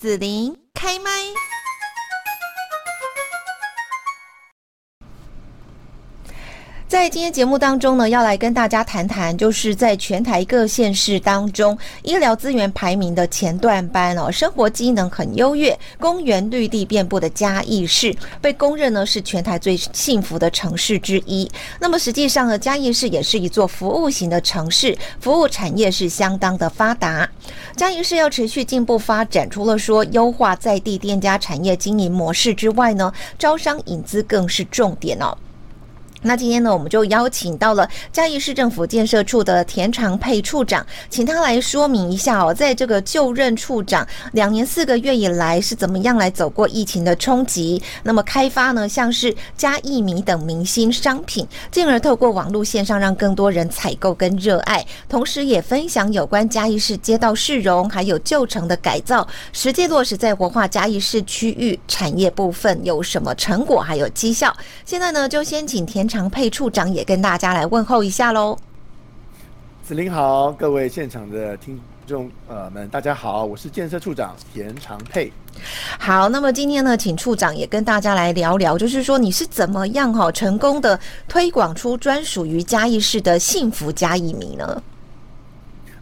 子琳开麦。在今天节目当中呢，要来跟大家谈谈，就是在全台各县市当中，医疗资源排名的前段班哦，生活机能很优越，公园绿地遍布的嘉义市，被公认呢是全台最幸福的城市之一。那么实际上呢，嘉义市也是一座服务型的城市，服务产业是相当的发达。嘉义市要持续进步发展，除了说优化在地店家产业经营模式之外呢，招商引资更是重点哦。那今天呢，我们就邀请到了嘉义市政府建设处的田长沛处长，请他来说明一下哦，在这个就任处长两年四个月以来，是怎么样来走过疫情的冲击，那么开发呢，像是嘉义米等明星商品，进而透过网络线上让更多人采购跟热爱，同时也分享有关嘉义市街道市容还有旧城的改造，实际落实在活化嘉义市区域产业部分有什么成果还有绩效。现在呢，就先请田长佩处长也跟大家来问候一下喽。子林好，各位现场的听众呃们，大家好，我是建设处长田长佩。好，那么今天呢，请处长也跟大家来聊聊，就是说你是怎么样哈成功的推广出专属于嘉义市的幸福嘉义米呢？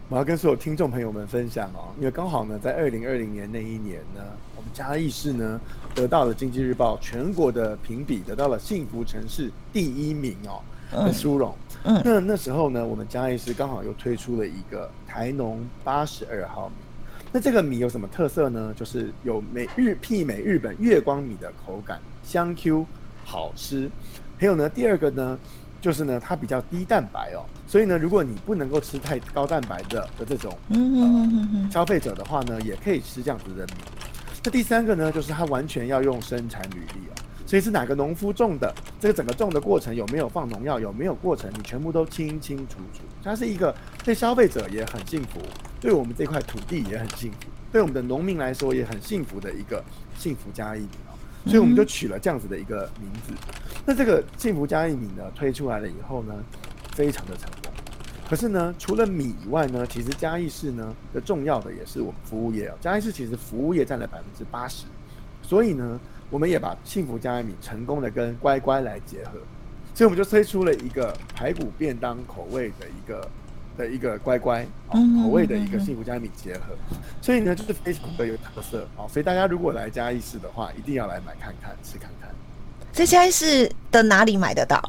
我要跟所有听众朋友们分享哦，因为刚好呢，在二零二零年那一年呢，我们嘉义市呢得到了经济日报全国的评比，得到了幸福城市第一名哦很殊荣。嗯，那那时候呢，我们嘉义市刚好又推出了一个台农八十二号米。那这个米有什么特色呢？就是有美日媲美日本月光米的口感，香 Q 好吃。还有呢，第二个呢。就是呢，它比较低蛋白哦，所以呢，如果你不能够吃太高蛋白的的这种呃消费者的话呢，也可以吃这样子的米。那第三个呢，就是它完全要用生产履历哦，所以是哪个农夫种的，这个整个种的过程有没有放农药，有没有过程，你全部都清清楚楚。它是一个对消费者也很幸福，对我们这块土地也很幸福，对我们的农民来说也很幸福的一个幸福嘉义米哦。所以我们就取了这样子的一个名字。那这个幸福嘉义米呢，推出来了以后呢，非常的成功。可是呢，除了米以外呢，其实嘉义市呢的重要的也是我们服务业哦。嘉义市其实服务业占了百分之八十，所以呢，我们也把幸福嘉义米成功的跟乖乖来结合，所以我们就推出了一个排骨便当口味的一个。的一个乖乖口味的一个幸福嘉义米结合，所以呢就是非常的有特色啊，所以大家如果来嘉义市的话，一定要来买看看吃看看。在嘉义市的哪里买得到？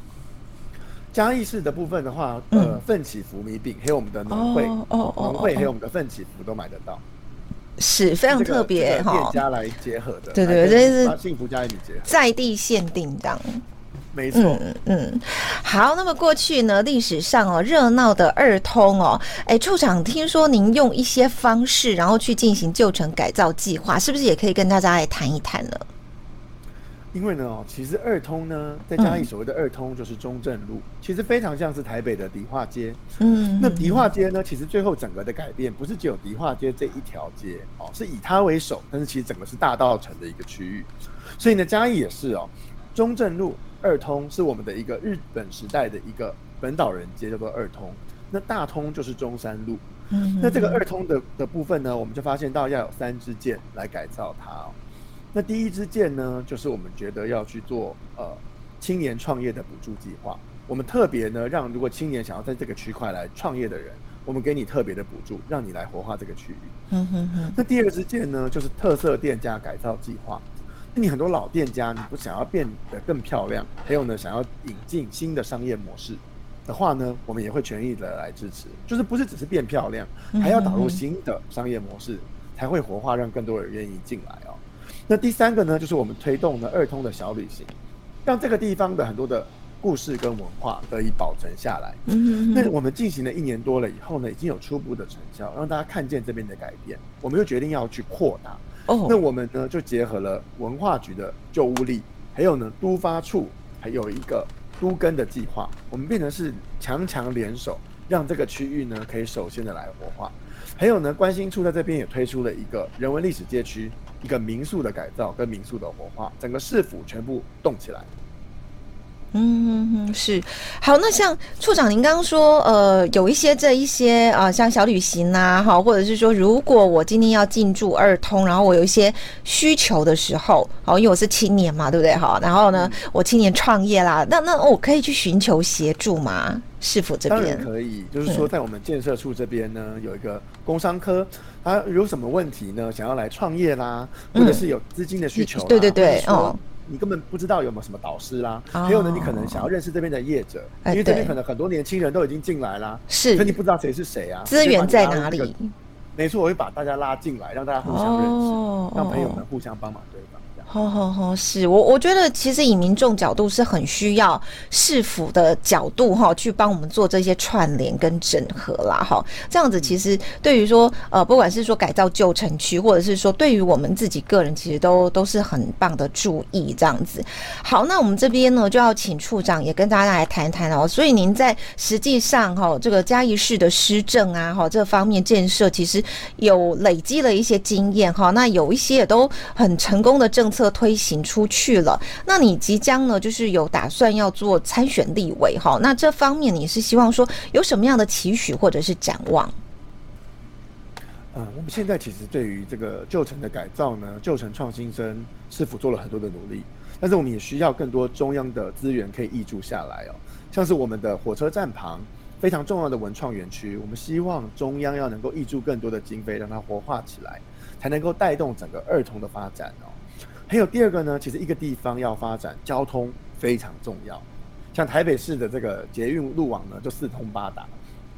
嘉义市的部分的话，呃，奋起福米饼还有我们的农会农会还有我们的奋起福都买得到，是非常特别哈，店家来结合的，对对，这是幸福加一米结合。在地限定档。没错，嗯嗯，好，那么过去呢，历史上哦，热闹的二通哦，哎，处长，听说您用一些方式，然后去进行旧城改造计划，是不是也可以跟大家来谈一谈呢？因为呢，哦，其实二通呢，在嘉义所谓的二通就是中正路，嗯，其实非常像是台北的迪化街。嗯，那迪化街呢，其实最后整个的改变不是只有迪化街这一条街哦，是以它为首，但是其实整个是大道城的一个区域，所以呢，嘉义也是哦，中正路。二通是我们的一个日本时代的一个本岛人街，叫做二通。那大通就是中山路。嗯，那这个二通的的部分呢，我们就发现到要有三支箭来改造它哦。那第一支箭呢，就是我们觉得要去做呃青年创业的补助计划。我们特别呢，让如果青年想要在这个区块来创业的人，我们给你特别的补助，让你来活化这个区域。嗯哼哼。那第二支箭呢，就是特色店家改造计划。那你很多老店家，你不想要变得更漂亮，还有呢，想要引进新的商业模式的话呢，我们也会全力的来支持。就是不是只是变漂亮，还要导入新的商业模式，才会活化，让更多人愿意进来哦。那第三个呢，就是我们推动的二通的小旅行，让这个地方的很多的故事跟文化得以保存下来。嗯，那我们进行了一年多了以后呢，已经有初步的成效，让大家看见这边的改变，我们又决定要去扩大。那我们呢，就结合了文化局的旧屋力，还有呢都发处，还有一个都根的计划，我们变成是强强联手，让这个区域呢可以首先的来活化。还有呢，关心处在这边也推出了一个人文历史街区，一个民宿的改造跟民宿的活化，整个市府全部动起来。嗯嗯是。好，那像处长您刚刚说，呃，有一些这一些啊、呃，像小旅行呐，哈，或者是说，如果我今天要进驻二通，然后我有一些需求的时候，好，因为我是青年嘛，对不对？哈，然后呢，嗯、我青年创业啦，那那我可以去寻求协助吗？市府这边当然可以，就是说在我们建设处这边呢，嗯、有一个工商科，他有什么问题呢？想要来创业啦，或者是有资金的需求、嗯，对对对，哦。你根本不知道有没有什么导师啦，还有呢，你可能想要认识这边的业者，因为这边可能很多年轻人都已经进来啦，是，可你不知道谁是谁啊？资源在哪里？没错，我会把大家拉进来，让大家互相认识，让朋友们互相帮忙，对吧？好好好，是我我觉得其实以民众角度是很需要市府的角度哈，去帮我们做这些串联跟整合啦哈。这样子其实对于说呃，不管是说改造旧城区，或者是说对于我们自己个人，其实都都是很棒的注意。这样子，好，那我们这边呢就要请处长也跟大家来谈谈哦。所以您在实际上哈，这个嘉义市的施政啊哈，这方面建设其实有累积了一些经验哈。那有一些也都很成功的政策。推行出去了，那你即将呢，就是有打算要做参选立委哈？那这方面你是希望说有什么样的期许或者是展望？嗯，我们现在其实对于这个旧城的改造呢，旧城创新生是否做了很多的努力，但是我们也需要更多中央的资源可以挹注下来哦。像是我们的火车站旁非常重要的文创园区，我们希望中央要能够挹注更多的经费，让它活化起来，才能够带动整个二通的发展哦。还有第二个呢，其实一个地方要发展，交通非常重要。像台北市的这个捷运路网呢，就四通八达。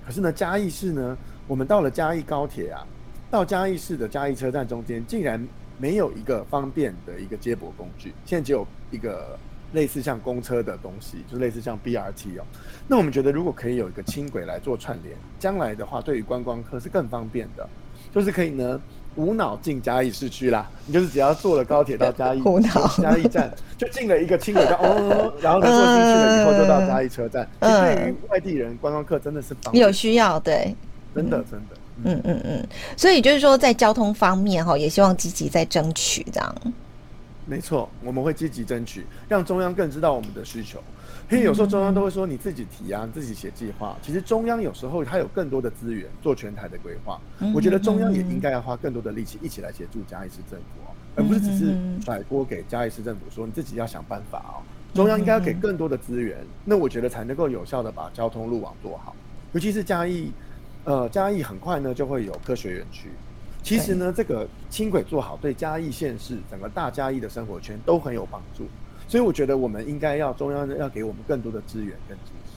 可是呢，嘉义市呢，我们到了嘉义高铁啊，到嘉义市的嘉义车站中间，竟然没有一个方便的一个接驳工具。现在只有一个类似像公车的东西，就类似像 BRT 哦。那我们觉得，如果可以有一个轻轨来做串联，将来的话，对于观光客是更方便的，就是可以呢。无脑进嘉义市区啦，你就是只要坐了高铁到嘉义，无脑。嘉义站 就进了一个轻轨站哦，然后呢坐进去了以后就到嘉义车站。嗯，对于外地人观光客真的是方便，有需要，对，真的真的，嗯嗯嗯，所以就是说在交通方面哈，也希望积极在争取这样。没错，我们会积极争取，让中央更知道我们的需求。因为有时候中央都会说你自己提啊，自己写计划。其实中央有时候它有更多的资源做全台的规划。我觉得中央也应该要花更多的力气一起来协助嘉义市政府哦，而不是只是甩锅给嘉义市政府说你自己要想办法哦。中央应该要给更多的资源，那我觉得才能够有效的把交通路网做好。尤其是嘉义，呃，嘉义很快呢就会有科学园区。其实呢，这个轻轨做好，对嘉义县市整个大嘉义的生活圈都很有帮助。所以我觉得我们应该要中央要给我们更多的资源跟支持。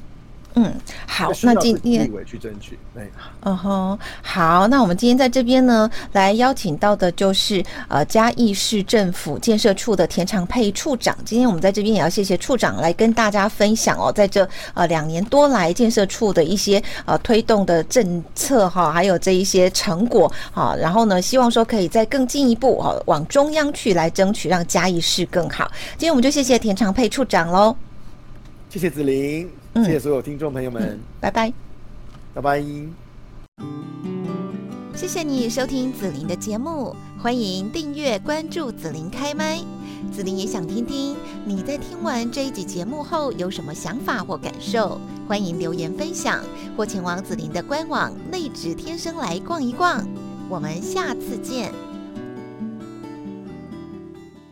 嗯，好，那今天去争取。对，嗯哼，好，那我们今天在这边呢，来邀请到的就是呃嘉义市政府建设处的田长沛处长。今天我们在这边也要谢谢处长来跟大家分享哦，在这呃两年多来建设处的一些呃推动的政策哈，还有这一些成果哈，然后呢，希望说可以再更进一步哈，往中央去来争取，让嘉义市更好。今天我们就谢谢田长沛处长喽。谢谢子琳，谢谢所有听众朋友们，嗯、拜拜，拜拜。谢谢你收听紫琳的节目，欢迎订阅关注紫琳开麦。紫琳也想听听你在听完这一集节目后有什么想法或感受，欢迎留言分享或前往紫琳的官网内指天生来逛一逛。我们下次见。